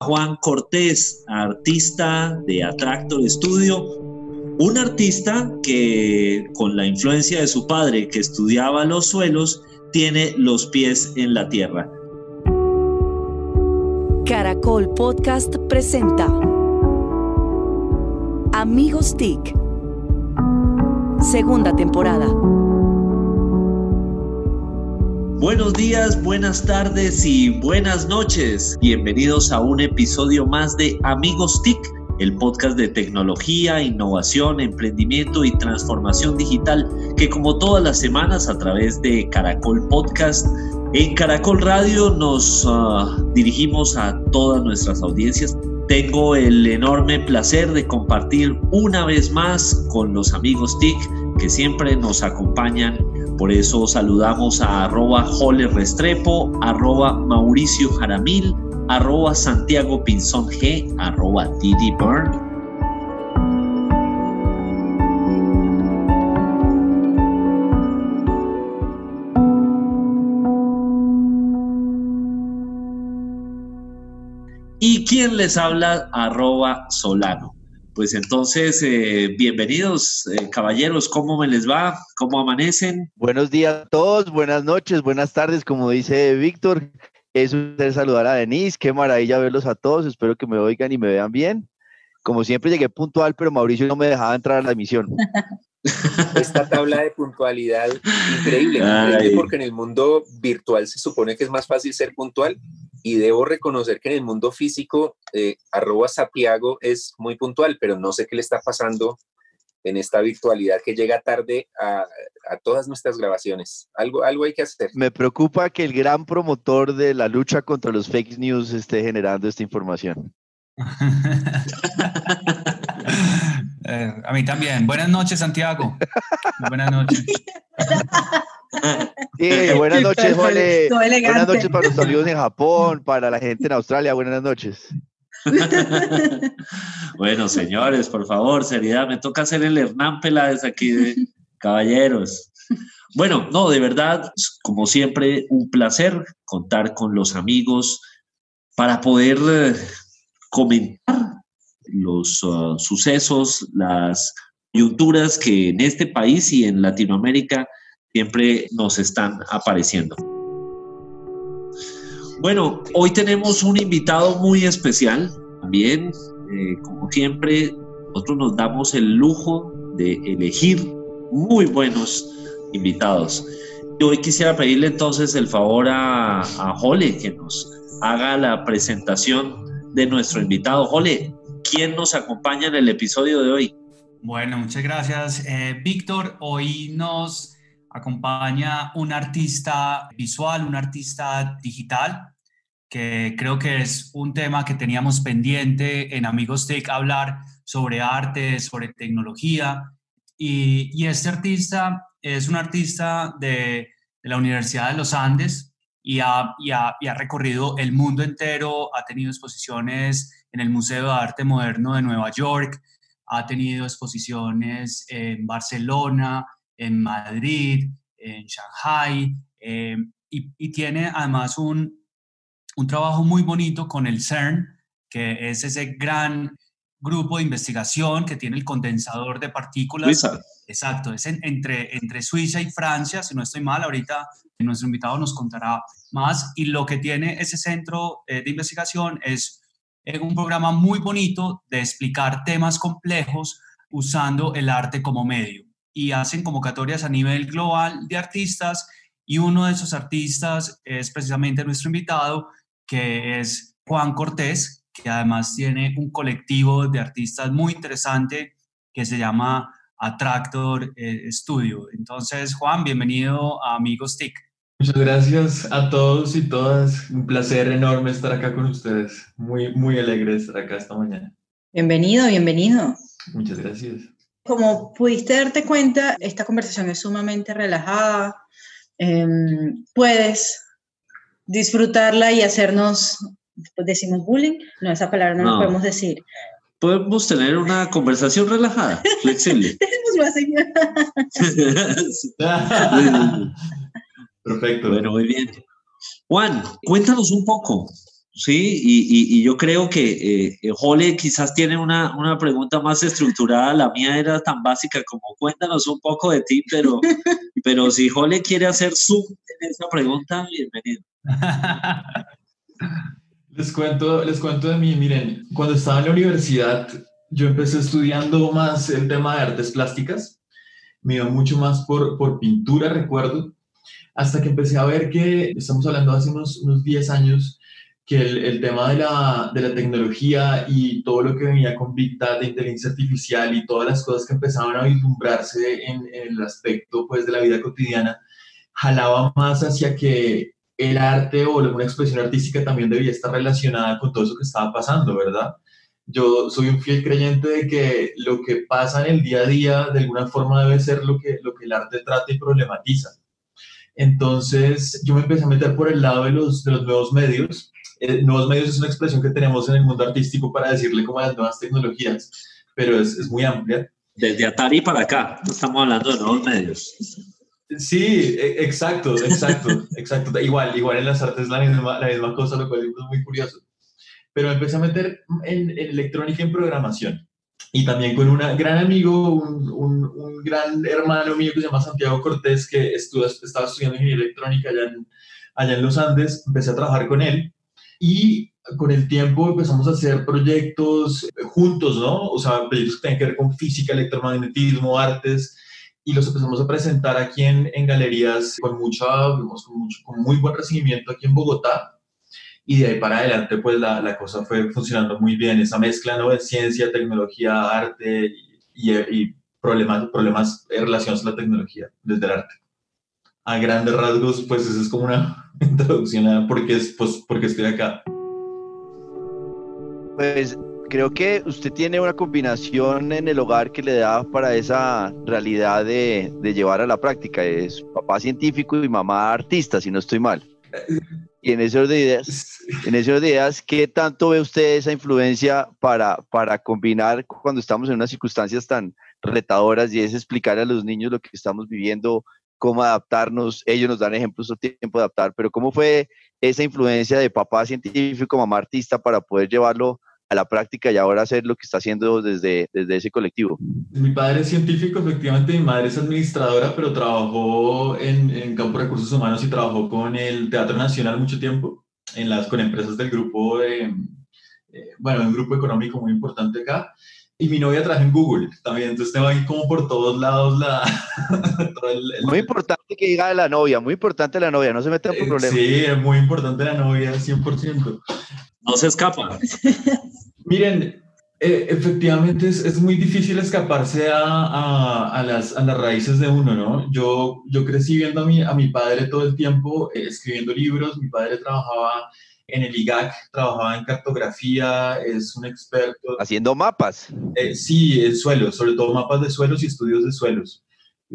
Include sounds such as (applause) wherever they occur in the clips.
Juan Cortés, artista de Attractor Studio, un artista que con la influencia de su padre que estudiaba los suelos, tiene los pies en la tierra. Caracol Podcast presenta Amigos TIC, segunda temporada. Buenos días, buenas tardes y buenas noches. Bienvenidos a un episodio más de Amigos TIC, el podcast de tecnología, innovación, emprendimiento y transformación digital que como todas las semanas a través de Caracol Podcast, en Caracol Radio nos uh, dirigimos a todas nuestras audiencias. Tengo el enorme placer de compartir una vez más con los amigos TIC que siempre nos acompañan por eso saludamos a arroba Jole Restrepo, arroba Mauricio Jaramil, arroba Santiago Pinzón G, arroba Didi Burn. ¿Y quién les habla? Arroba Solano. Pues entonces, eh, bienvenidos, eh, caballeros, ¿cómo me les va? ¿Cómo amanecen? Buenos días a todos, buenas noches, buenas tardes, como dice Víctor. Es un placer saludar a Denise, qué maravilla verlos a todos, espero que me oigan y me vean bien. Como siempre llegué puntual, pero Mauricio no me dejaba entrar a la emisión. (laughs) Esta tabla de puntualidad increíble, increíble porque en el mundo virtual se supone que es más fácil ser puntual y debo reconocer que en el mundo físico, eh, arroba Sapiago es muy puntual, pero no sé qué le está pasando en esta virtualidad que llega tarde a, todas nuestras grabaciones. Algo, algo hay que hacer. Me preocupa que el gran promotor de la lucha contra los fake news esté generando esta información. (laughs) Eh, a mí también. Buenas noches, Santiago. Buenas noches. buenas noches, Jole. Buenas noches para los amigos en Japón, para la gente en Australia. Buenas noches. (laughs) bueno, señores, por favor, seriedad. Me toca hacer el Hernán Peláez aquí de caballeros. Bueno, no, de verdad, como siempre, un placer contar con los amigos para poder eh, comentar los uh, sucesos, las coyunturas que en este país y en Latinoamérica siempre nos están apareciendo. Bueno, hoy tenemos un invitado muy especial. También, eh, como siempre, nosotros nos damos el lujo de elegir muy buenos invitados. Y hoy quisiera pedirle entonces el favor a, a Jole que nos haga la presentación de nuestro invitado. Jole, ¿quién nos acompaña en el episodio de hoy? Bueno, muchas gracias, eh, Víctor. Hoy nos acompaña un artista visual, un artista digital, que creo que es un tema que teníamos pendiente en Amigos Tech, hablar sobre arte, sobre tecnología. Y, este artista es un artista de, la Universidad de los Andes y ha, recorrido el mundo entero, ha tenido exposiciones en el Museo de Arte Moderno de Nueva York, ha tenido exposiciones en Barcelona, en Madrid, en Shanghai, eh, y, tiene además un trabajo muy bonito con el CERN, que es ese gran grupo de investigación que tiene el condensador de partículas. Suiza. Exacto, es entre, entre Suiza y Francia, si no estoy mal, ahorita nuestro invitado nos contará más. Y lo que tiene ese centro eh, de investigación es es un programa muy bonito de explicar temas complejos usando el arte como medio. Y hacen convocatorias a nivel global de artistas y uno de esos artistas es precisamente nuestro invitado, que es Juan Cortés, que además tiene un colectivo de artistas muy interesante que se llama Attractor eh, Studio. Entonces, Juan, bienvenido a Amigos TIC. Muchas gracias a todos y todas. Un placer enorme estar acá con ustedes. Muy, muy alegre estar acá esta mañana. Bienvenido, bienvenido. Muchas gracias. Como pudiste darte cuenta, esta conversación es sumamente relajada. Em, puedes disfrutarla y hacernos, decimos bullying, no, esa palabra no, la podemos decir. Podemos tener una conversación relajada, (laughs) flexible. (laughs) Perfecto. Bueno, muy bien. Juan, cuéntanos un poco Sí, y, yo creo que eh, Jole quizás tiene una, una, pregunta más estructurada. La mía era tan básica como cuéntanos un poco de ti, pero, (laughs) pero si Jole quiere hacer su en esa pregunta, bienvenido. Les cuento, les cuento de mí, miren, cuando estaba en la universidad, yo empecé estudiando más el tema de artes plásticas, me iba mucho más por, por pintura, recuerdo, hasta que empecé a ver que, estamos hablando hace unos, unos 10 años, que el, el tema de la, de la, tecnología y todo lo que venía con Big Data, inteligencia artificial y todas las cosas que empezaban a vislumbrarse en, en el aspecto pues, de la vida cotidiana, jalaba más hacia que el arte o alguna expresión artística también debía estar relacionada con todo eso que estaba pasando, ¿verdad? Yo soy un fiel creyente de que lo que pasa en el día a día de alguna forma debe ser lo que, lo que el arte trata y problematiza. Entonces yo me empecé a meter por el lado de los, de los nuevos medios. Eh, nuevos medios es una expresión que tenemos en el mundo artístico para decirle como las nuevas tecnologías, pero es, es muy amplia. Desde Atari para acá, estamos hablando de nuevos medios. Sí, e, exacto, exacto, exacto. Igual, igual en las artes la misma, la misma cosa, lo cual es muy curioso. Pero empecé a meter en, electrónica y en programación. Y también con un gran amigo, un, un, gran hermano mío que se llama Santiago Cortés, que estuvo, estaba estudiando ingeniería electrónica allá en, allá en los Andes. Empecé a trabajar con él. Y con el tiempo empezamos a hacer proyectos juntos, ¿no? O sea, proyectos que tienen que ver con física, electromagnetismo, artes y los empezamos a presentar aquí en, galerías con, mucha, con, mucho, con muy buen recibimiento aquí en Bogotá. Y de ahí para adelante, pues la, la cosa fue funcionando muy bien. Esa mezcla ¿no? de ciencia, tecnología, arte y, y, problemas, problemas relacionados a la tecnología desde el arte. A grandes rasgos, pues esa es como una (laughs) introducción a por qué, es, pues, por qué estoy acá. Pues creo que usted tiene una combinación en el hogar que le da para esa realidad de, llevar a la práctica. Es papá científico y mamá artista, si no estoy mal. Y en orden de ideas, en orden de ideas, ¿qué tanto ve usted esa influencia para, para combinar cuando estamos en unas circunstancias tan retadoras y es explicar a los niños lo que estamos viviendo, cómo adaptarnos? Ellos nos dan ejemplos de tiempo de adaptar, pero ¿cómo fue esa influencia de papá científico, mamá artista para poder llevarlo a la práctica y ahora hacer lo que está haciendo desde, desde ese colectivo? Mi padre es científico, efectivamente, mi madre es administradora, pero trabajó en, en campo de recursos humanos y trabajó con el Teatro Nacional mucho tiempo, en las, con empresas del grupo de, eh, bueno, un grupo económico muy importante acá. Y mi novia trabaja en Google también, entonces tengo ahí como por todos lados la... (laughs) Muy importante que diga la novia, muy importante la novia, no se metan por eh, problemas. Sí, es muy importante la novia, 100%. No se escapa. (laughs) Miren, eh, efectivamente es, es, muy difícil escaparse a, a, a, las, a, las, raíces de uno, ¿no? Yo, yo crecí viendo a mi, a mi padre todo el tiempo eh, escribiendo libros, mi padre trabajaba en el IGAC, trabajaba en cartografía, es un experto. Haciendo mapas. Eh, sí, el suelo, sobre todo mapas de suelos y estudios de suelos.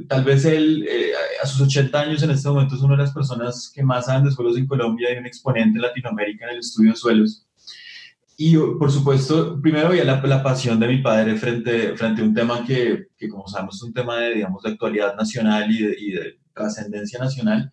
Tal vez él, eh, a sus 80 años en este momento, es una de las personas que más saben de suelos en Colombia y un exponente en Latinoamérica en el estudio de suelos. Y por supuesto, primero había la, la, pasión de mi padre frente, frente a un tema que, que, como sabemos, es un tema de, digamos, de actualidad nacional y de, y de trascendencia nacional,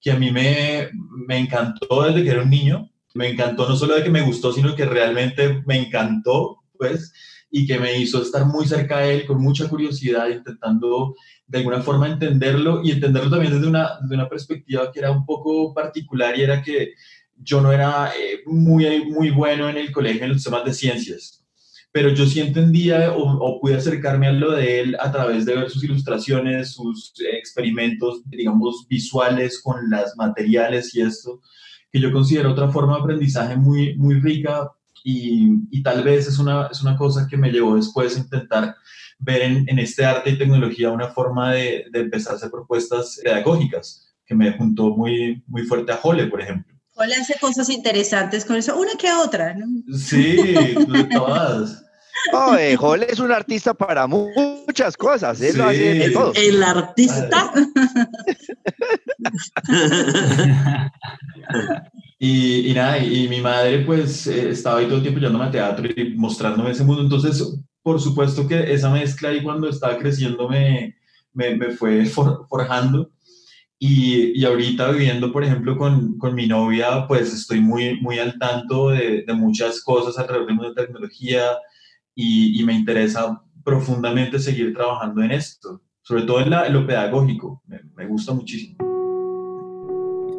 que a mí me, me encantó desde que era un niño. Me encantó no solo de que me gustó, sino que realmente me encantó, pues, y que me hizo estar muy cerca de él con mucha curiosidad, intentando de alguna forma entenderlo y entenderlo también desde una, desde una perspectiva que era un poco particular y era que yo no era eh, muy, muy bueno en el colegio en los temas de ciencias, pero yo sí entendía o, o, pude acercarme a lo de él a través de ver sus ilustraciones, sus experimentos, digamos, visuales con las materiales y esto, que yo considero otra forma de aprendizaje muy, muy rica y, y tal vez es una, es una cosa que me llevó después a intentar ver en, en este arte y tecnología una forma de, de empezar a hacer propuestas pedagógicas, que me juntó muy, muy fuerte a Jole, por ejemplo. Jole hace cosas interesantes con eso, una que otra, ¿no? Sí, (laughs) todas. Oh, eh, Jole es un artista para muchas cosas, él sí. lo hace de todo. El artista. (laughs) y, y, nada, y, mi madre pues eh, estaba ahí todo el tiempo llevándome a teatro y mostrándome ese mundo, entonces por supuesto que esa mezcla ahí cuando estaba creciendo me, me, me fue (laughs) for, forjando. Y, y, ahorita viviendo, por ejemplo, con, con, mi novia, pues estoy muy, muy al tanto de, de muchas cosas alrededor del mundo de tecnología y, y, me interesa profundamente seguir trabajando en esto, sobre todo en, la, en lo pedagógico, me, me, gusta muchísimo.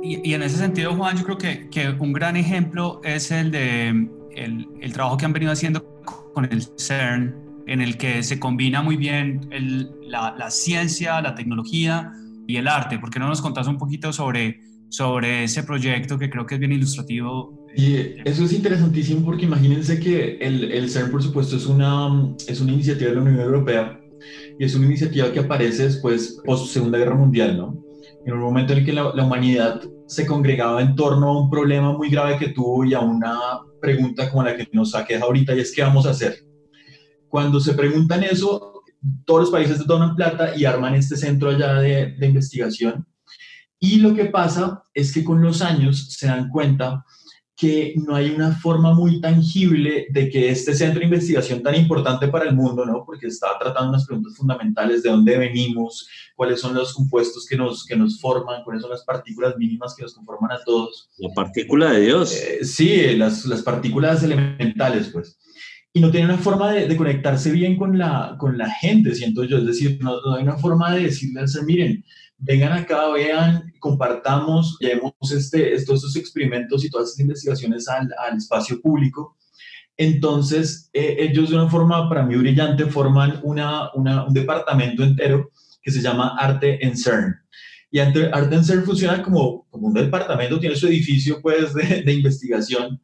Y, y, en ese sentido, Juan, yo creo que, que un gran ejemplo es el de el, el, trabajo que han venido haciendo con el CERN, en el que se combina muy bien el, la, la ciencia, la tecnología, y el arte. ¿Por qué no nos contás un poquito sobre, sobre ese proyecto que creo que es bien ilustrativo? Y eso es interesantísimo porque imagínense que el, el CERN, por supuesto, es una, es una iniciativa de la Unión Europea y es una iniciativa que aparece después, post Segunda Guerra Mundial, ¿no? En un momento en el que la, la humanidad se congregaba en torno a un problema muy grave que tuvo y a una pregunta como la que nos aqueja ahorita y es ¿qué vamos a hacer? Cuando se preguntan eso, todos los países donan plata y arman este centro allá de, de, investigación. Y lo que pasa es que con los años se dan cuenta que no hay una forma muy tangible de que este centro de investigación tan importante para el mundo, ¿no? porque está tratando unas preguntas fundamentales de dónde venimos, cuáles son los compuestos que nos, que nos forman, cuáles son las partículas mínimas que nos conforman a todos. La partícula de Dios. Eh, sí, las, las partículas elementales, pues y no tiene una forma de, de, conectarse bien con la, con la gente, siento yo. Es decir, no, no, hay una forma de decirle al ser, miren, vengan acá, vean, compartamos, llevemos este, estos, estos experimentos y todas estas investigaciones al, al espacio público. Entonces, eh, ellos de una forma para mí brillante forman una, una, un departamento entero que se llama Arte en CERN. Y Arte en CERN funciona como, como un departamento, tiene su edificio pues de, de investigación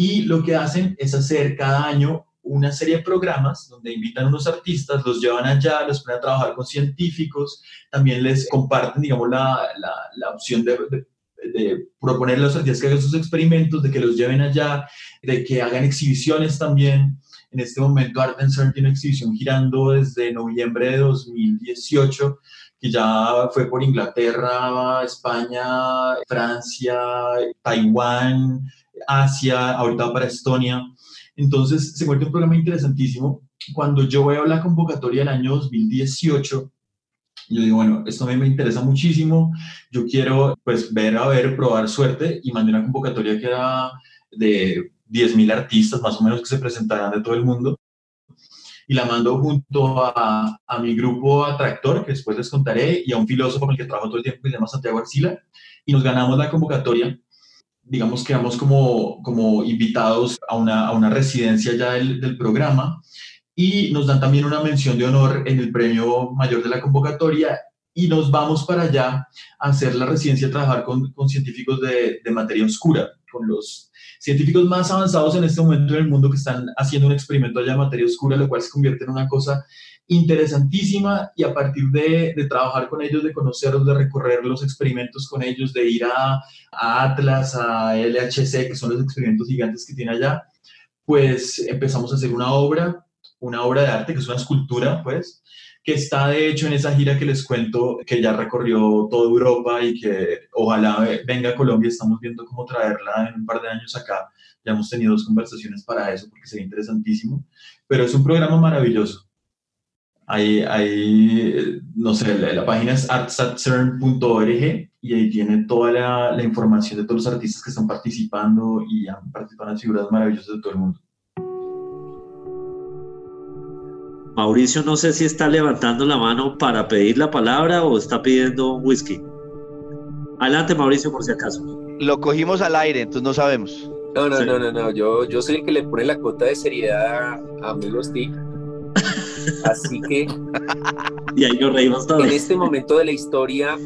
y lo que hacen es hacer cada año una serie de programas donde invitan a unos artistas, los llevan allá, los ponen a trabajar con científicos, también les comparten, digamos, la, la, la opción de, de, de, proponer a los artistas que hagan sus experimentos, de que los lleven allá, de que hagan exhibiciones también. En este momento Art and CERN tiene una exhibición girando desde noviembre de 2018 que ya fue por Inglaterra, España, Francia, Taiwán, Asia, ahorita para Estonia. Entonces se vuelve un programa interesantísimo. Cuando yo veo la convocatoria del año 2018, yo digo, bueno, esto a mí me interesa muchísimo, yo quiero pues ver, a ver, probar suerte. Y mandé una convocatoria que era de 10.000 artistas más o menos que se presentarán de todo el mundo. Y la mando junto a, a, mi grupo Atractor, que después les contaré, y a un filósofo con el que trabajo todo el tiempo que se llama Santiago Arcila, y nos ganamos la convocatoria digamos, quedamos como, como invitados a una, a una residencia ya del, del, programa y nos dan también una mención de honor en el premio mayor de la convocatoria y nos vamos para allá a hacer la residencia, a trabajar con, con científicos de, de materia oscura, con los científicos más avanzados en este momento en el mundo que están haciendo un experimento allá de materia oscura, lo cual se convierte en una cosa interesantísima y a partir de, de, trabajar con ellos, de conocerlos, de recorrer los experimentos con ellos, de ir a, a, Atlas, a LHC, que son los experimentos gigantes que tiene allá, pues empezamos a hacer una obra, una obra de arte, que es una escultura, pues, que está de hecho en esa gira que les cuento, que ya recorrió toda Europa y que ojalá venga a Colombia, estamos viendo cómo traerla en un par de años acá. Ya hemos tenido dos conversaciones para eso, porque sería interesantísimo, pero es un programa maravilloso Ahí, ahí, no sé, la, la página es artsatscern.org y ahí tiene toda la, la, información de todos los artistas que están participando y han participado en figuras maravillosas de todo el mundo. Mauricio, no sé si está levantando la mano para pedir la palabra o está pidiendo un whisky. Adelante, Mauricio, por si acaso. Lo cogimos al aire, entonces no sabemos. No, no, sí. no, no, no. Yo, yo soy el que le pone la cota de seriedad a Amigos TIC Así que. Y ahí nos reímos todos. En este momento de la historia,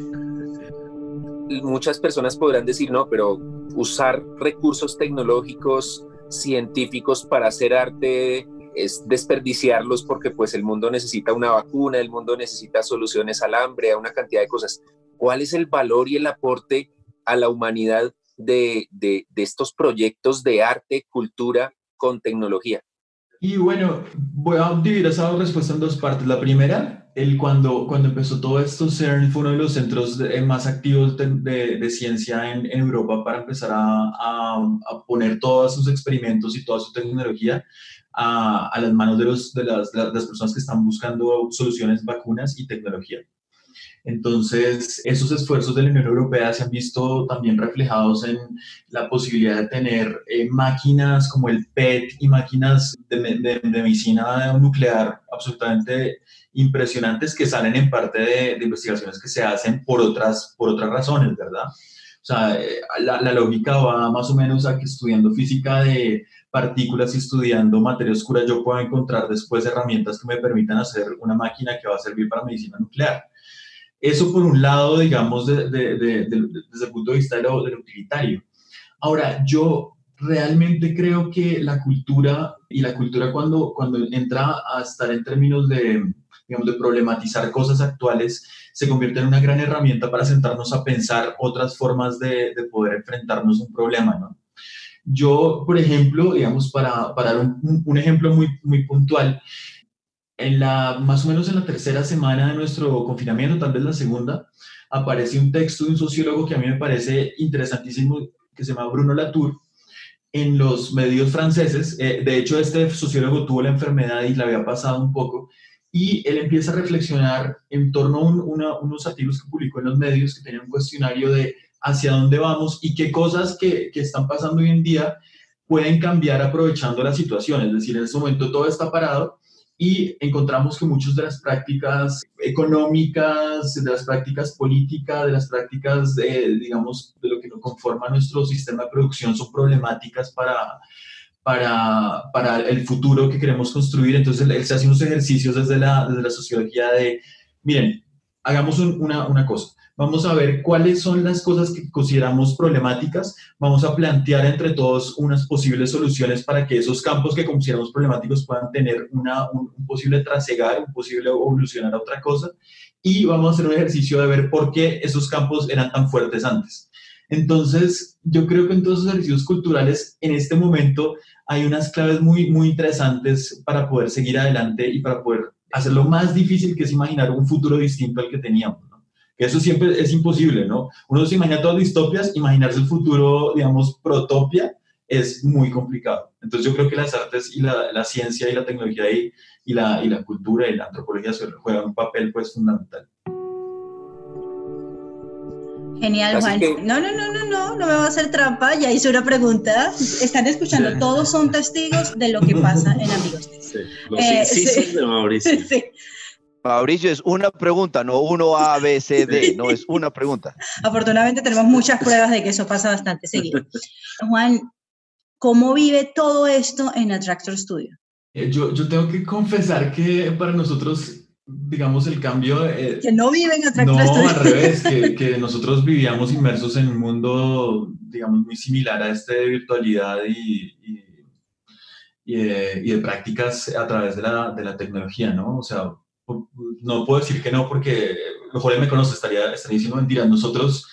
muchas personas podrán decir, no, pero usar recursos tecnológicos, científicos para hacer arte es desperdiciarlos porque pues el mundo necesita una vacuna, el mundo necesita soluciones al hambre, a una cantidad de cosas. ¿Cuál es el valor y el aporte a la humanidad de, de, de estos proyectos de arte, cultura con tecnología? Y bueno, voy a dividir esa respuesta en dos partes. La primera, el cuando, cuando empezó todo esto, CERN fue uno de los centros de, más activos de, de, de ciencia en, en, Europa para empezar a, a, a, poner todos sus experimentos y toda su tecnología a, a las manos los, las, de las personas que están buscando soluciones, vacunas y tecnología. Entonces, esos esfuerzos de la Unión Europea se han visto también reflejados en la posibilidad de tener eh, máquinas como el PET y máquinas de, medicina nuclear absolutamente impresionantes que salen en parte de, investigaciones que se hacen por otras, por otras razones, ¿verdad? O sea, eh, la, la, lógica va más o menos a que estudiando física de partículas y estudiando materia oscura yo puedo encontrar después herramientas que me permitan hacer una máquina que va a servir para medicina nuclear. Eso por un lado, digamos, desde el punto de vista de lo, utilitario. Ahora, yo realmente creo que la cultura y la cultura cuando, cuando entra a estar en términos de, digamos, de problematizar cosas actuales, se convierte en una gran herramienta para sentarnos a pensar otras formas de, de poder enfrentarnos a un problema, ¿no? Yo, por ejemplo, digamos, para, para dar un, un, ejemplo muy, muy puntual, en la, más o menos en la tercera semana de nuestro confinamiento, tal vez la segunda, aparece un texto de un sociólogo que a mí me parece interesantísimo, que se llama Bruno Latour, en los medios franceses. Eh, de hecho, este sociólogo tuvo la enfermedad y la había pasado un poco, y él empieza a reflexionar en torno a unos artículos que publicó en los medios que tenían un cuestionario de hacia dónde vamos y qué cosas que, que están pasando hoy en día pueden cambiar aprovechando la situación. Es decir, en este momento todo está parado y encontramos que muchas de las prácticas económicas, de las prácticas políticas, de las prácticas, de, digamos, de lo que nos conforma nuestro sistema de producción son problemáticas para, para, para el futuro que queremos construir. Entonces, él, se hace unos ejercicios desde la, desde la sociología de, miren, hagamos una, una cosa Vamos a ver cuáles son las cosas que consideramos problemáticas. Vamos a plantear entre todos unas posibles soluciones para que esos campos que consideramos problemáticos puedan tener una, un, posible trasegar, un posible evolucionar a otra cosa. Y vamos a hacer un ejercicio de ver por qué esos campos eran tan fuertes antes. Entonces, yo creo que en todos los ejercicios culturales, en este momento, hay unas claves muy, muy interesantes para poder seguir adelante y para poder hacer lo más difícil que es imaginar un futuro distinto al que teníamos que eso siempre es imposible, ¿no? Uno se imagina todas distopias, imaginarse el futuro, digamos, protopia, es muy complicado. Entonces yo creo que las artes y la, la ciencia y la tecnología y, y, la, y la cultura y la antropología juegan un papel pues fundamental. Genial, Juan. No, no, no, no, no, no me va a hacer trampa, ya hice una pregunta. Están escuchando, todos son testigos de lo que pasa en Amigos. Sí, los eh, de Mauricio. (laughs) Sí. Mauricio, es una pregunta, no uno A, B, C, D, no es una pregunta. Afortunadamente tenemos muchas pruebas de que eso pasa bastante seguido. Juan, ¿cómo vive todo esto en Attractor Studio? Eh, yo, yo tengo que confesar que para nosotros, digamos, el cambio... Eh, que no viven en Attractor no, Studio. No, al revés, que, que, nosotros vivíamos inmersos en un mundo, digamos, muy similar a este de virtualidad y, y, y, de, y de, prácticas a través de la, de la tecnología, ¿no? O sea, no puedo decir que no porque Jorge me conoce, estaría, estaría diciendo mentiras. Nosotros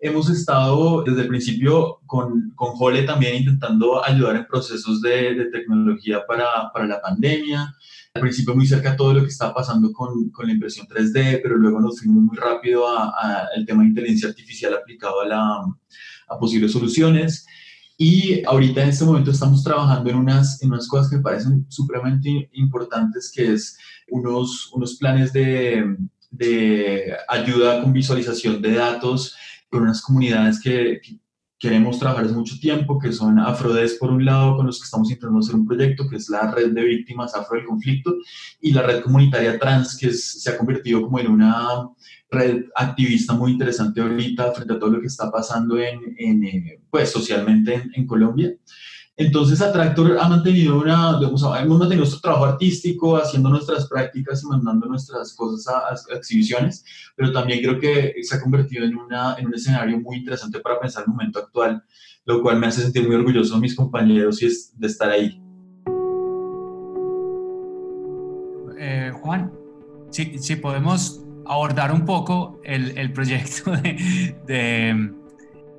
hemos estado desde el principio con, con Jole también intentando ayudar en procesos de, de tecnología para, para, la pandemia. Al principio muy cerca a todo lo que está pasando con, con la impresión 3D, pero luego nos fuimos muy rápido al tema de inteligencia artificial aplicado a, la, a posibles soluciones. Y ahorita en este momento estamos trabajando en unas, en unas cosas que me parecen supremamente importantes, que es unos, unos planes de, de ayuda con visualización de datos con unas comunidades que, queremos trabajar hace mucho tiempo, que son Afrodes por un lado, con los que estamos intentando hacer un proyecto, que es la red de víctimas afro del conflicto, y la red comunitaria trans, que se ha convertido como en una red activista muy interesante ahorita frente a todo lo que está pasando en, en eh, pues, socialmente en, Colombia. Entonces, Atractor ha mantenido una, digamos, hemos mantenido nuestro trabajo artístico, haciendo nuestras prácticas y mandando nuestras cosas a, exhibiciones, pero también creo que se ha convertido en, una, en un escenario muy interesante para pensar el momento actual, lo cual me hace sentir muy orgulloso de mis compañeros y de estar ahí. Eh, Juan, si, si podemos abordar un poco el, el proyecto de,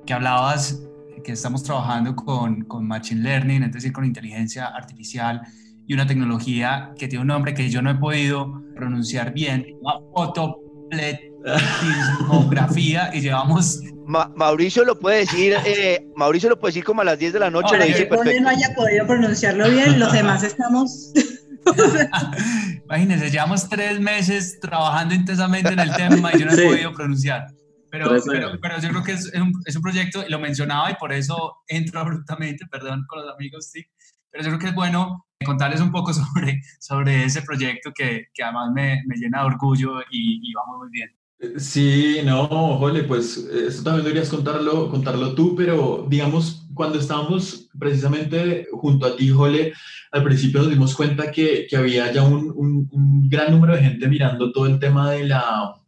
que hablabas, que estamos trabajando con, con Machine Learning, es decir, con inteligencia artificial y una tecnología que tiene un nombre que yo no he podido pronunciar bien, fotopletismografía, y llevamos... Mauricio lo puede decir, eh, Mauricio lo puede decir como a las 10 de la noche. Ahora, lo dice no haya podido pronunciarlo bien, los demás estamos... (laughs) (laughs) Imagínense, llevamos tres meses trabajando intensamente en el tema y yo no he podido pronunciar. Pero, pero, pero, yo creo que es un, es un, proyecto, y lo mencionaba y por eso entro abruptamente, (laughs) perdón con los amigos, sí, pero yo creo que es bueno contarles un poco (laughs) sobre, sobre ese proyecto que, que además me, me, llena de orgullo y, y vamos muy bien. Sí, no, Jole, pues esto también deberías contarlo, contarlo tú, pero digamos, cuando estábamos precisamente junto a ti, Jole, al principio nos dimos cuenta que, que había ya un, un, gran número de gente mirando todo el tema de la,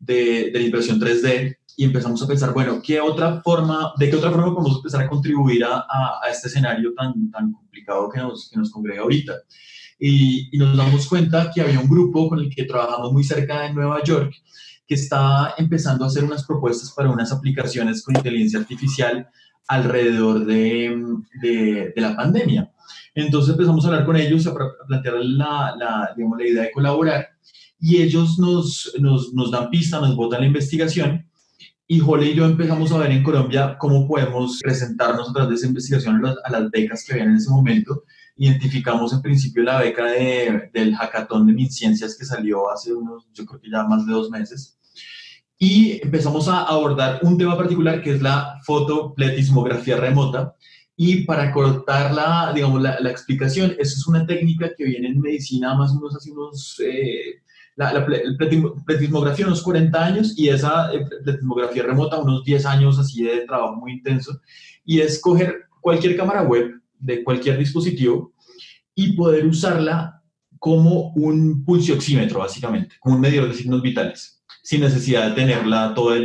de, de, la impresión 3D y empezamos a pensar, bueno, ¿qué otra forma, ¿de qué otra forma podemos empezar a contribuir a, a, este escenario tan, tan complicado que nos, que nos congrega ahorita? Y, y nos damos cuenta que había un grupo con el que trabajamos muy cerca de Nueva York, que está empezando a hacer unas propuestas para unas aplicaciones con inteligencia artificial alrededor de, de, la pandemia. Entonces empezamos a hablar con ellos, a plantear la, la, digamos, la idea de colaborar y ellos nos, nos, nos dan pista, nos botan la investigación y Jole y yo empezamos a ver en Colombia cómo podemos presentarnos a través de esa investigación a las, becas que había en ese momento identificamos en principio la beca de, del hackathon de MinCiencias que salió hace unos, yo creo que ya más de dos meses y empezamos a abordar un tema particular que es la fotopletismografía remota. Y para cortar la, digamos, la, la, explicación, eso es una técnica que viene en medicina más o menos hace unos, eh, la, la pletismografía unos 40 años y esa eh, pletismografía remota unos 10 años así de trabajo muy intenso. Y es coger cualquier cámara web de cualquier dispositivo y poder usarla como un pulsioxímetro, básicamente, como un medidor de signos vitales sin necesidad de tenerla todas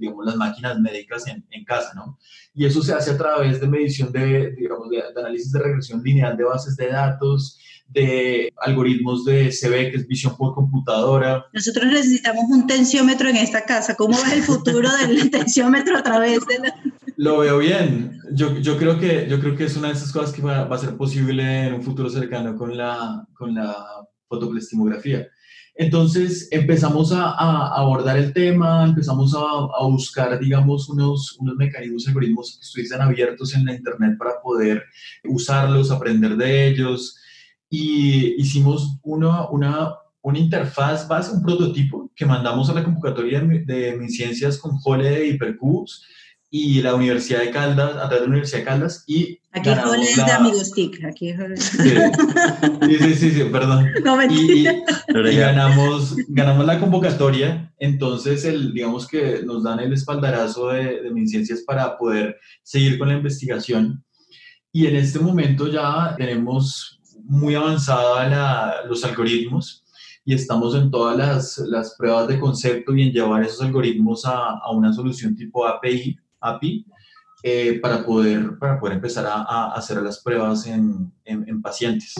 digamos, las máquinas médicas en, en, casa, ¿no? Y eso se hace a través de medición de, digamos, de, análisis de regresión lineal de bases de datos, de algoritmos de CB, que es visión por computadora. Nosotros necesitamos un tensiómetro en esta casa. ¿Cómo ves el futuro (laughs) del tensiómetro a través de la... Lo veo bien. Yo, yo, creo que, yo creo que es una de esas cosas que va, va a ser posible en un futuro cercano con la, con la fotoplestimografía. Entonces empezamos a, abordar el tema, empezamos a, buscar, digamos, unos, unos mecanismos, algoritmos que estuviesen abiertos en la Internet para poder usarlos, aprender de ellos. Y hicimos una, una, una interfaz base, un prototipo que mandamos a la convocatoria de, de ciencias con Jole de Hipercubes y la Universidad de Caldas, a través de la Universidad de Caldas, y Aquí es de Amigos TIC, aquí sí. sí, sí, sí, perdón. (laughs) No, y, y ganamos, ganamos la convocatoria, entonces el, digamos que nos dan el espaldarazo de, de MinCiencias para poder seguir con la investigación. Y en este momento ya tenemos muy avanzada la, los algoritmos y estamos en todas las, las, pruebas de concepto y en llevar esos algoritmos a, a una solución tipo API, API eh, para, poder, para poder empezar a, a hacer las pruebas en, en, en, pacientes.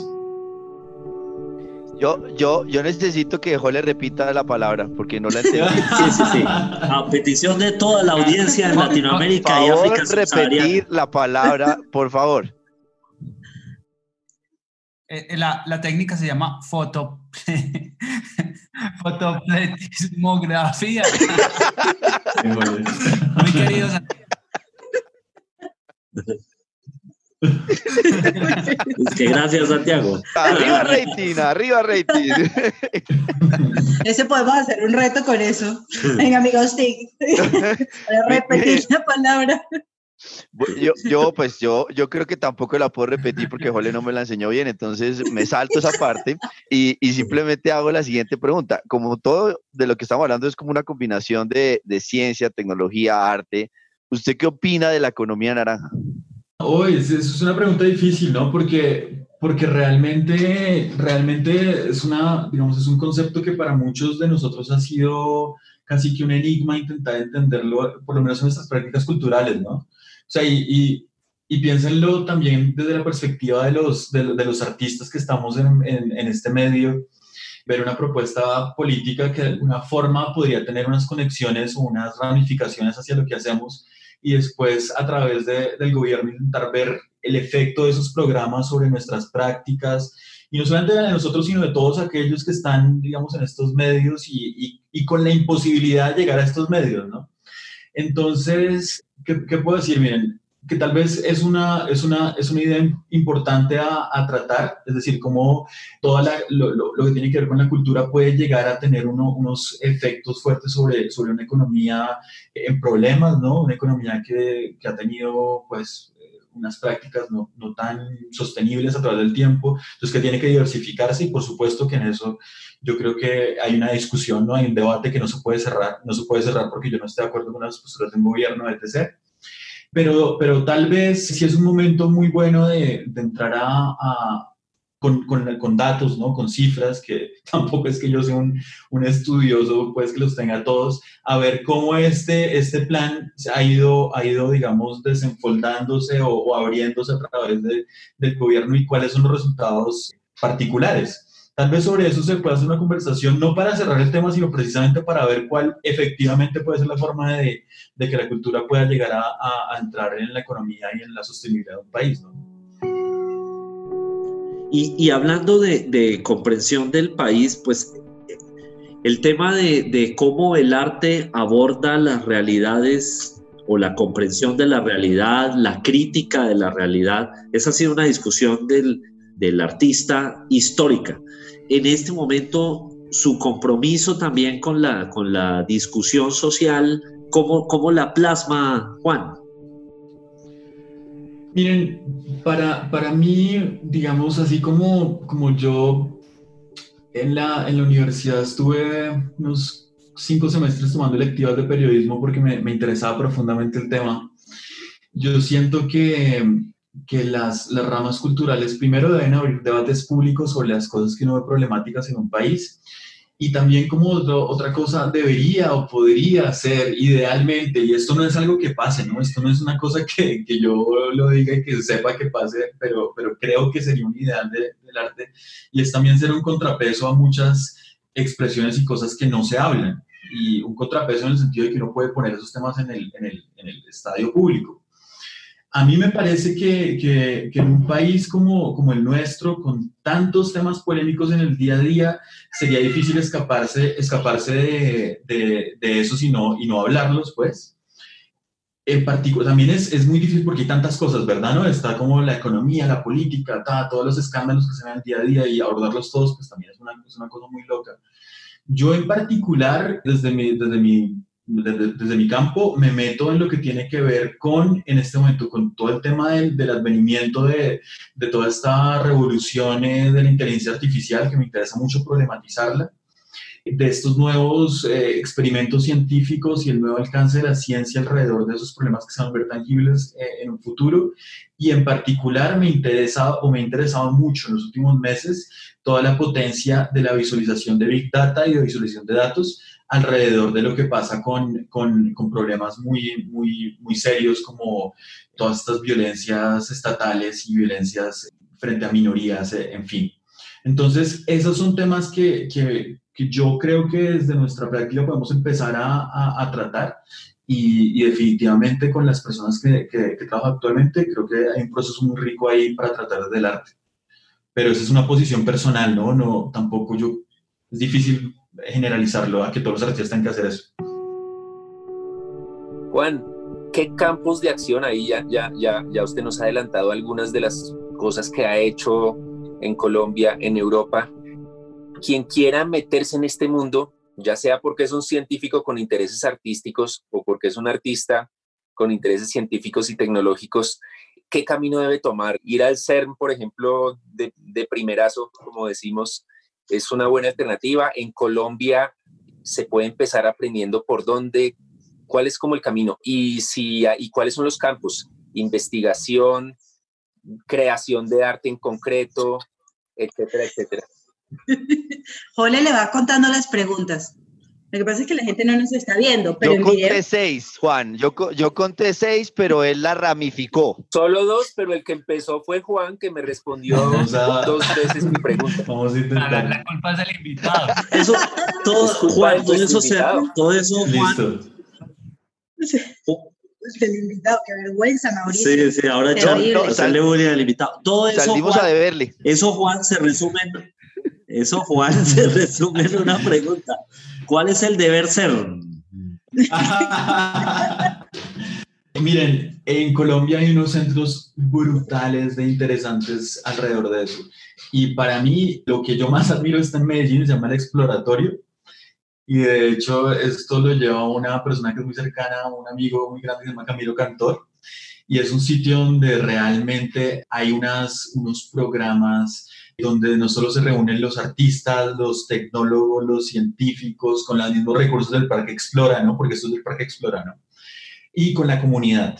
Yo, yo, yo necesito que Jole repita la palabra porque no la entendí. (laughs) sí, sí, sí. A petición de toda la audiencia en Latinoamérica por favor, y África repetir la palabra, por favor. Eh, la, la, técnica se llama foto, (laughs) fotopletismografía. (laughs) Muy queridos es que gracias, Santiago. Arriba rating, arriba rating. Ese podemos hacer un reto con eso. En amigos, sí. (laughs) repetir la palabra. (laughs) Yo, yo, pues yo, yo creo que tampoco la puedo repetir porque Jole no me la enseñó bien, entonces me salto esa parte y, y, simplemente hago la siguiente pregunta. Como todo de lo que estamos hablando es como una combinación de, de ciencia, tecnología, arte, ¿Usted qué opina de la economía naranja? Oh, es, es una pregunta difícil, ¿no? Porque, porque realmente, realmente es, una, digamos, es un concepto que para muchos de nosotros ha sido casi que un enigma intentar entenderlo, por lo menos en nuestras prácticas culturales, ¿no? O sea, y, y, y piénsenlo también desde la perspectiva de los, de, de los artistas que estamos en, en, en este medio, ver una propuesta política que de alguna forma podría tener unas conexiones o unas ramificaciones hacia lo que hacemos y después a través de, del gobierno intentar ver el efecto de esos programas sobre nuestras prácticas y no solamente de nosotros, sino de todos aquellos que están, digamos, en estos medios y, y, y con la imposibilidad de llegar a estos medios, ¿no? Entonces, ¿qué, ¿qué, puedo decir? Miren, que tal vez es una, es una, es una idea importante a, a tratar, es decir, cómo todo lo, lo, que tiene que ver con la cultura puede llegar a tener uno, unos efectos fuertes sobre, sobre una economía en problemas, ¿no? Una economía que, que ha tenido, pues, unas prácticas no, no, tan sostenibles a través del tiempo, entonces que tiene que diversificarse y por supuesto que en eso yo creo que hay una discusión, ¿no? hay un debate que no se puede cerrar, no se puede cerrar porque yo no estoy de acuerdo con las posturas del gobierno, etc. Pero, pero tal vez sí es un momento muy bueno de, de entrar a, con, con, con, datos, ¿no? con cifras, que (laughs) tampoco es que yo sea un, un, estudioso, pues que los tenga todos, a ver cómo este, este plan ha ido, ha ido, digamos, desenfoldándose o, o abriéndose a través de, del gobierno y cuáles son los resultados particulares. Tal vez sobre eso se pueda hacer una conversación, no para cerrar el tema, sino precisamente para ver cuál efectivamente puede ser la forma de, de que la cultura pueda llegar a, a, entrar en la economía y en la sostenibilidad de un país. ¿no? Y, y, hablando de, de, comprensión del país, pues el tema de, de, cómo el arte aborda las realidades o la comprensión de la realidad, la crítica de la realidad, esa ha sido una discusión del, del artista histórica en este momento su compromiso también con la, con la discusión social, ¿cómo, cómo la plasma Juan? Miren, para, para mí, digamos, así como, como yo en la, en la universidad estuve unos cinco semestres tomando electivas de periodismo porque me, me interesaba profundamente el tema, yo siento que que las, ramas culturales primero deben abrir debates públicos sobre las cosas que no ve problemáticas en un país y también como otra cosa debería o podría ser idealmente, y esto no es algo que pase, ¿no? Esto no es una cosa que, que yo lo diga y que sepa que pase, pero, pero creo que sería un ideal de, del arte, y es también ser un contrapeso a muchas expresiones y cosas que no se hablan, y un contrapeso en el sentido de que uno puede poner esos temas en el, en el, en el estadio público a mí me parece que, que, en un país como, como, el nuestro, con tantos temas polémicos en el día a día, sería difícil escaparse, escaparse de, de, de eso y no, y no hablarlos, pues. En particular, también es, es, muy difícil porque hay tantas cosas, ¿verdad? ¿no? Está como la economía, la política, todos los escándalos que se ven día a día y abordarlos todos, pues también es una, es una cosa muy loca. Yo en particular, desde mi, desde mi desde, mi campo, me meto en lo que tiene que ver con, en este momento, con todo el tema del, del advenimiento de, de, toda esta revolución de la inteligencia artificial, que me interesa mucho problematizarla, de estos nuevos eh, experimentos científicos y el nuevo alcance de la ciencia alrededor de esos problemas que se van a ver tangibles eh, en un futuro. Y en particular me interesa o me ha interesado mucho en los últimos meses toda la potencia de la visualización de Big Data y de visualización de datos alrededor de lo que pasa con, con, con, problemas muy, muy, muy serios como todas estas violencias estatales y violencias frente a minorías, eh, en fin. Entonces, esos son temas que, que, que yo creo que desde nuestra práctica podemos empezar a, a, a tratar y, y, definitivamente con las personas que, que, que trabajo actualmente, creo que hay un proceso muy rico ahí para tratar del arte. Pero esa es una posición personal, ¿no? no tampoco yo, es difícil generalizarlo a que todos los artistas tengan que hacer eso. Juan, ¿qué campos de acción ahí ya, ya, ya, ya usted nos ha adelantado algunas de las cosas que ha hecho en Colombia, en Europa? Quien quiera meterse en este mundo, ya sea porque es un científico con intereses artísticos o porque es un artista con intereses científicos y tecnológicos, ¿qué camino debe tomar? Ir al CERN, por ejemplo, de, de primerazo, como decimos, es una buena alternativa. En Colombia se puede empezar aprendiendo por dónde, cuál es como el camino y, si, y cuáles son los campos, investigación, creación de arte en concreto, etcétera, etcétera. (laughs) Jole le va contando las preguntas. Lo que pasa es que la gente no nos está viendo. Pero yo conté seis, Juan. Yo, yo conté seis, pero él la ramificó. Solo dos, pero el que empezó fue Juan, que me respondió (laughs) dos veces mi pregunta. Vamos a intentar. La, culpa es del invitado. Eso, todo, Juan, todo eso, se, todo eso, Juan. Listo. El invitado, qué vergüenza, Mauricio. Sí, sí, ahora yo sale bullying al invitado. Todo eso, Salimos Juan, a deberle. Eso, Juan, se resume en, eso, Juan, (laughs) se resume en una pregunta. ¿Cuál es el deber ser? (laughs) Miren, en Colombia hay unos centros brutales de interesantes alrededor de eso. Y para mí, lo que yo más admiro está en Medellín, se llama el Exploratorio. Y de hecho, esto lo lleva una persona que es muy cercana, un amigo muy grande se llama Camilo Cantor. Y es un sitio donde realmente hay unas, unos programas donde no solo se reúnen los artistas, los tecnólogos, los científicos, con los mismos recursos del Parque Explora, ¿no? Porque esto es del Parque Explora, ¿no? Y con la comunidad.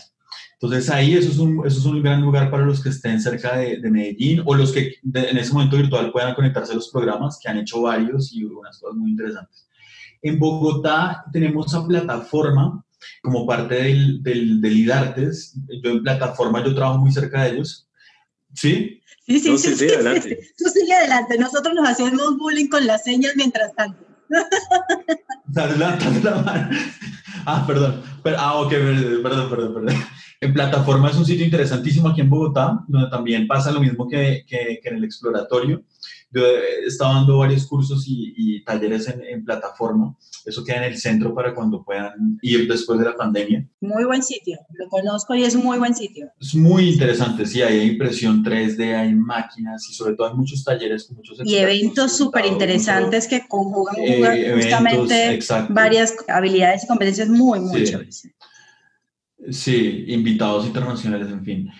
Entonces ahí eso es, un, eso es un gran lugar para los que estén cerca de, Medellín o los que en ese momento virtual puedan conectarse a los programas, que han hecho varios y unas cosas muy interesantes. En Bogotá tenemos esa plataforma como parte del, del, del IDARTES. Yo en plataforma, yo trabajo muy cerca de ellos. ¿Sí? Sí, sí, sí, sí, adelante. Tú sigue adelante. Nosotros nos hacemos bullying con las señas mientras tanto. (laughs) Adelante, la mano. Ah, perdón. ah, ok, perdón, perdón, perdón. En plataforma es un sitio interesantísimo aquí en Bogotá, donde también pasa lo mismo que, que, que en el exploratorio. Yo he estado dando varios cursos y, talleres en, plataforma. Eso queda en el centro para cuando puedan ir después de la pandemia. Muy buen sitio, lo conozco y es un muy buen sitio. Es muy interesante, sí, hay impresión 3D, hay máquinas y sobre todo hay muchos talleres con muchos Y eventos súper interesantes que conjugan eh, justamente varias habilidades y competencias muy, muy sí. Sí, invitados internacionales, en fin.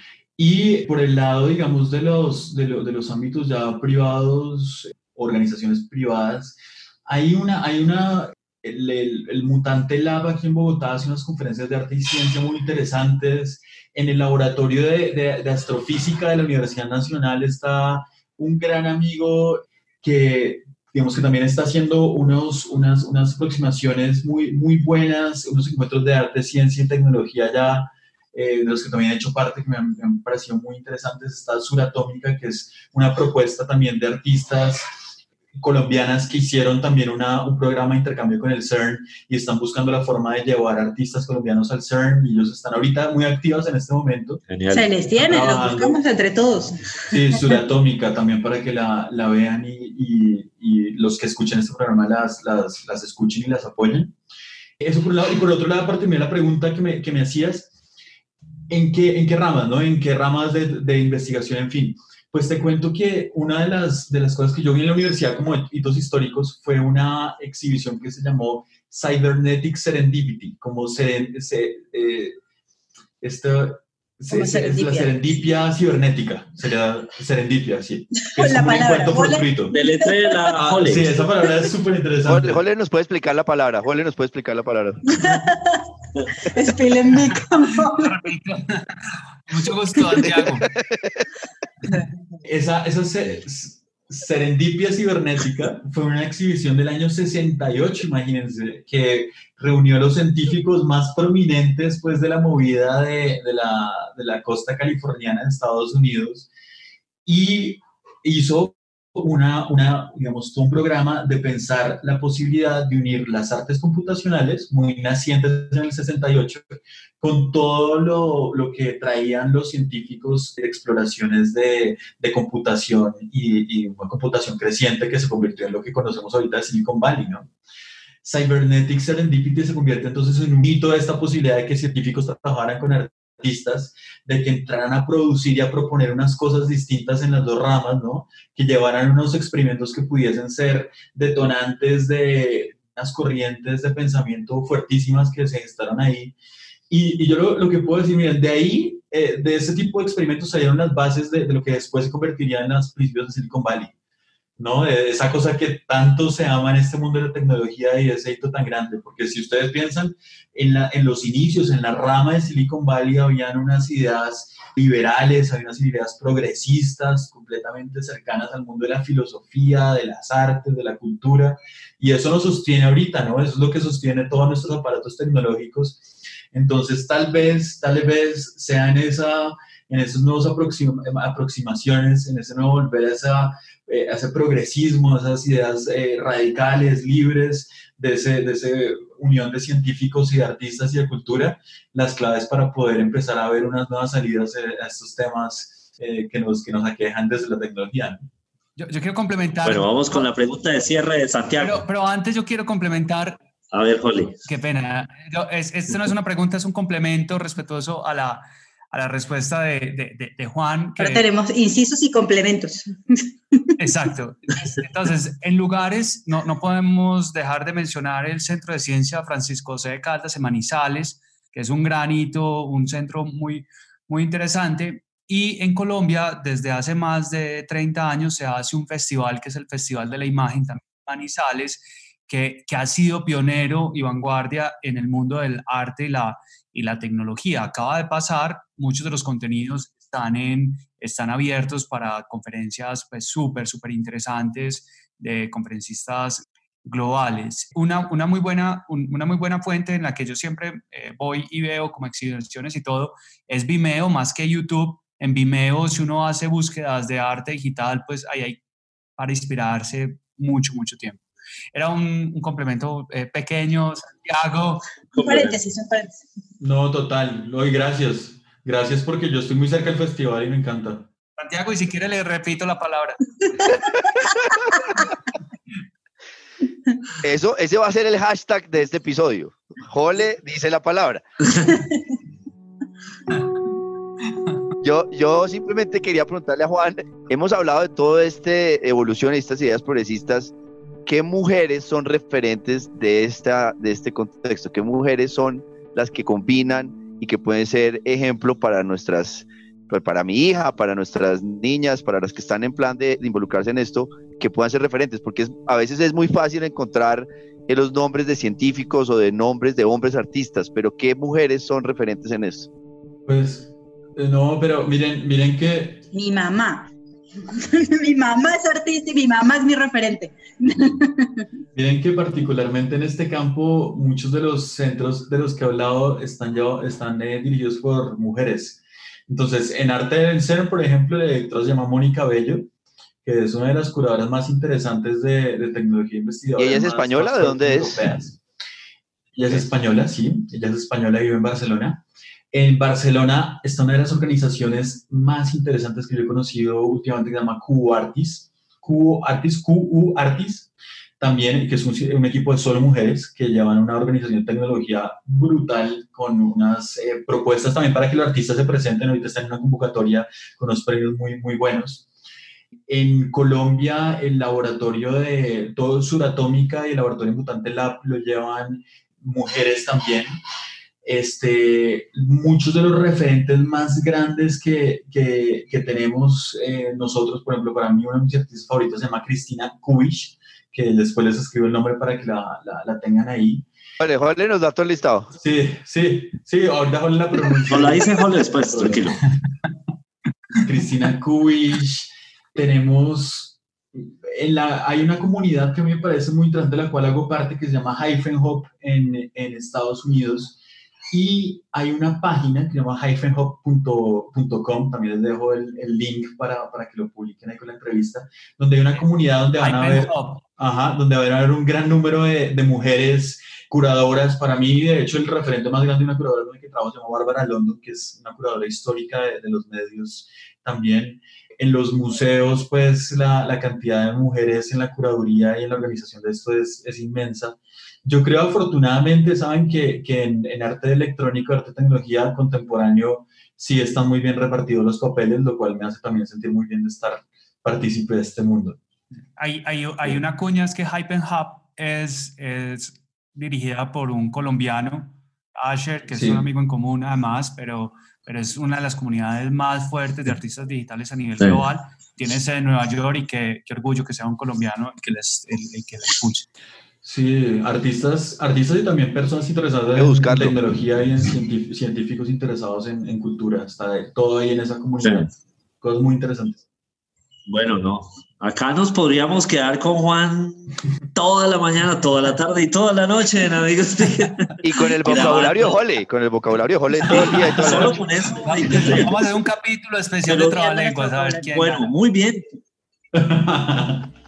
Y por el lado, digamos, de los, de, los ámbitos ya privados, organizaciones privadas, hay una, hay una el, el, Mutante Lab aquí en Bogotá hace unas conferencias de arte y ciencia muy interesantes. En el laboratorio de, de, astrofísica de la Universidad Nacional está un gran amigo que, digamos, que también está haciendo unos, unas, unas aproximaciones muy, muy buenas, unos encuentros de arte, ciencia y tecnología ya eh, de los que también he hecho parte, que me han, parecido muy interesantes, está Suratómica, que es una propuesta también de artistas colombianas que hicieron también una, un programa de intercambio con el CERN y están buscando la forma de llevar artistas colombianos al CERN y ellos están ahorita muy activos en este momento. Genial. Se les tiene, lo buscamos entre todos. Sí, Suratómica también para que la, la vean y, y, y, los que escuchen este programa las, las, las, escuchen y las apoyen. Eso por un lado. Y por otro lado, aparte de la pregunta que me, que me hacías, ¿En qué, en qué ramas, no? ¿En qué ramas de, investigación, en fin? Pues te cuento que una de las, de las cosas que yo vi en la universidad como hitos históricos fue una exhibición que se llamó Cybernetic Serendipity, como se, eh, esta, es la serendipia cibernética, sería serendipia, sí. (laughs) es la palabra, un fortuito. De letra de la ah, Sí, esa palabra es súper interesante. Jole, nos puede explicar la palabra, Jole nos puede explicar la palabra. (laughs) Spielen mi (laughs) Mucho gusto, Santiago. esa, esa Serendipia Cibernética fue una exhibición del año 68, imagínense, que reunió a los científicos más prominentes pues, de la movida de, la, de la costa californiana de Estados Unidos y hizo una, una, digamos, un programa de pensar la posibilidad de unir las artes computacionales, muy nacientes en el 68, con todo lo, lo que traían los científicos de exploraciones de, de computación y, y, una computación creciente que se convirtió en lo que conocemos ahorita de Silicon Valley, ¿no? Cybernetic Serendipity se convierte entonces en un hito de esta posibilidad de que científicos trabajaran con artistas, de que entraran a producir y a proponer unas cosas distintas en las dos ramas, ¿no? Que llevaran unos experimentos que pudiesen ser detonantes de unas corrientes de pensamiento fuertísimas que se gestaron ahí. Y, yo lo, lo, que puedo decir, miren, de ahí, eh, de ese tipo de experimentos salieron las bases de, de, lo que después se convertiría en los principios de Silicon Valley. ¿No? Esa cosa que tanto se ama en este mundo de la tecnología y ese hito tan grande, porque si ustedes piensan en, los inicios, en la rama de Silicon Valley, habían unas ideas liberales, había unas ideas progresistas, completamente cercanas al mundo de la filosofía, de las artes, de la cultura, y eso nos sostiene ahorita, ¿no? Eso es lo que sostiene todos nuestros aparatos tecnológicos. Entonces, tal vez, tal vez sea en esa en esas nuevas aproximaciones, en ese nuevo volver a, esa, eh, ese progresismo, esas ideas eh, radicales, libres, de ese, de ese unión de científicos y de artistas y de cultura, las claves para poder empezar a ver unas nuevas salidas a estos temas eh, que, nos, que nos aquejan desde la tecnología. Yo, yo, quiero complementar. Bueno, vamos con la pregunta de cierre de Santiago. Pero, pero antes yo quiero complementar A ver, Jole. Qué pena. esto no es una pregunta, es un complemento respetuoso a la, a la respuesta de, de, Juan. Que... tenemos incisos y complementos. Exacto. Entonces, en lugares, no, no podemos dejar de mencionar el Centro de Ciencia Francisco José de Caldas en Manizales, que es un granito, un centro muy, muy interesante. Y en Colombia, desde hace más de 30 años, se hace un festival que es el Festival de la Imagen, también Manizales, que, que ha sido pionero y vanguardia en el mundo del arte y la, y la tecnología. Acaba de pasar, muchos de los contenidos están, en, están abiertos para conferencias pues súper, súper interesantes de conferencistas globales. Una, una, muy buena, una muy buena fuente en la que yo siempre eh, voy y veo como exhibiciones y todo es Vimeo más que YouTube. En Vimeo, si uno hace búsquedas de arte digital, pues ahí hay para inspirarse mucho, mucho tiempo. Era un, complemento eh, pequeño, Santiago. Un paréntesis, un paréntesis. No, total. Hoy gracias. Gracias porque yo estoy muy cerca del festival y me encanta. Santiago, y si quiere le repito la palabra. (laughs) Eso, ese va a ser el hashtag de este episodio. Jole dice la palabra. (laughs) Yo, yo simplemente quería preguntarle a Juan, hemos hablado de toda esta evolución y estas ideas progresistas, ¿qué mujeres son referentes de, esta, de este contexto? ¿Qué mujeres son las que combinan y que pueden ser ejemplo para nuestras, pues, para mi hija, para nuestras niñas, para las que están en plan de, involucrarse en esto, que puedan ser referentes? Porque a veces es muy fácil encontrar los nombres de científicos o de nombres de hombres artistas, pero ¿qué mujeres son referentes en esto? Pues eh, no, pero miren, miren que... Mi mamá. (laughs) mi mamá es artista y mi mamá es mi referente. (laughs) miren que particularmente en este campo muchos de los centros de los que he hablado están, ya, están eh, dirigidos por mujeres. Entonces, en Arte del Ser, por ejemplo, la directora se llama Mónica Bello, que es una de las curadoras más interesantes de, de tecnología investigadora. ¿Y ella es española? ¿De dónde es? Ella es española, sí. Ella es española y vive en Barcelona. En Barcelona está una de las organizaciones más interesantes que yo he conocido últimamente que se llama QU Artis. QU Artis, QU Artis, también, que es un, equipo de solo mujeres que llevan una organización de tecnología brutal con unas eh, propuestas también para que los artistas se presenten. Ahorita están en una convocatoria con unos premios muy, muy buenos. En Colombia, el laboratorio de todo Suratómica y el laboratorio Mutante Lab lo llevan mujeres también este, muchos de los referentes más grandes que, que, que tenemos eh, nosotros, por ejemplo, para mí una de mis artistas favoritas se llama Cristina Kubich, que después les escribo el nombre para que la, la, tengan ahí. Vale, Jorge nos da todo el listado. Sí, sí, sí, ahorita Jorge la pronuncia. No la dice Jorge después, tranquilo. (laughs) Cristina Kubich, tenemos en la, hay una comunidad que a mí me parece muy interesante, de la cual hago parte, que se llama Hyphen Hop en, en Estados Unidos, y hay una página que se llama hyphenhop.com, también les dejo el, el link para, para, que lo publiquen ahí con la entrevista, donde hay una comunidad donde van a ver, ajá, donde va a haber un gran número de, de, mujeres curadoras. Para mí, de hecho, el referente más grande de una curadora con la que trabajo se llama Bárbara London, que es una curadora histórica de, de los medios también. En los museos, pues la, la, cantidad de mujeres en la curaduría y en la organización de esto es, es inmensa. Yo creo afortunadamente, saben que, que en, arte electrónico, arte tecnología contemporáneo, sí están muy bien repartidos los papeles, lo cual me hace también sentir muy bien de estar partícipe de este mundo. Hay, hay, hay una cuña, es que Hype and Hub es, es dirigida por un colombiano, Asher, que es un amigo en común además, pero, pero es una de las comunidades más fuertes de artistas digitales a nivel global. Tiene sede en Nueva York y qué, orgullo que sea un colombiano el que les, el, el que la impulse. Sí, artistas, artistas y también personas interesadas en tecnología y en científicos interesados en, en, cultura. Está todo ahí en esa comunidad. Cosas muy interesantes. Bueno, no. Acá nos podríamos quedar con Juan toda la mañana, toda la tarde y toda la noche en Amigos (laughs) Y con el vocabulario Jole, con el vocabulario Jole todo el día y toda la noche. Con eso. Vamos a hacer un capítulo especial de trabalenguas, a ver quién Bueno, muy bien. (laughs)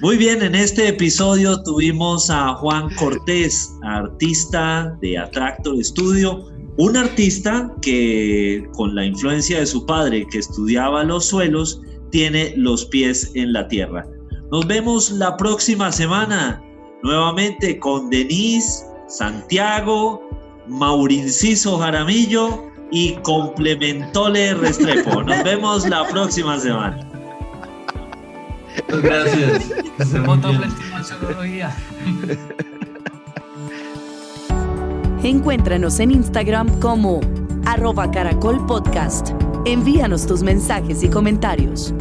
Muy bien, en este episodio tuvimos a Juan Cortés, artista de Attractor Studio, un artista que con la influencia de su padre que estudiaba los suelos, tiene los pies en la tierra. Nos vemos la próxima semana. nuevamente con Denise, Santiago, Maurinciso Jaramillo y Complementole Restrepo. Nos vemos la próxima semana. Gracias. Encuéntranos en Instagram como arroba caracol podcast. Envíanos tus mensajes y comentarios.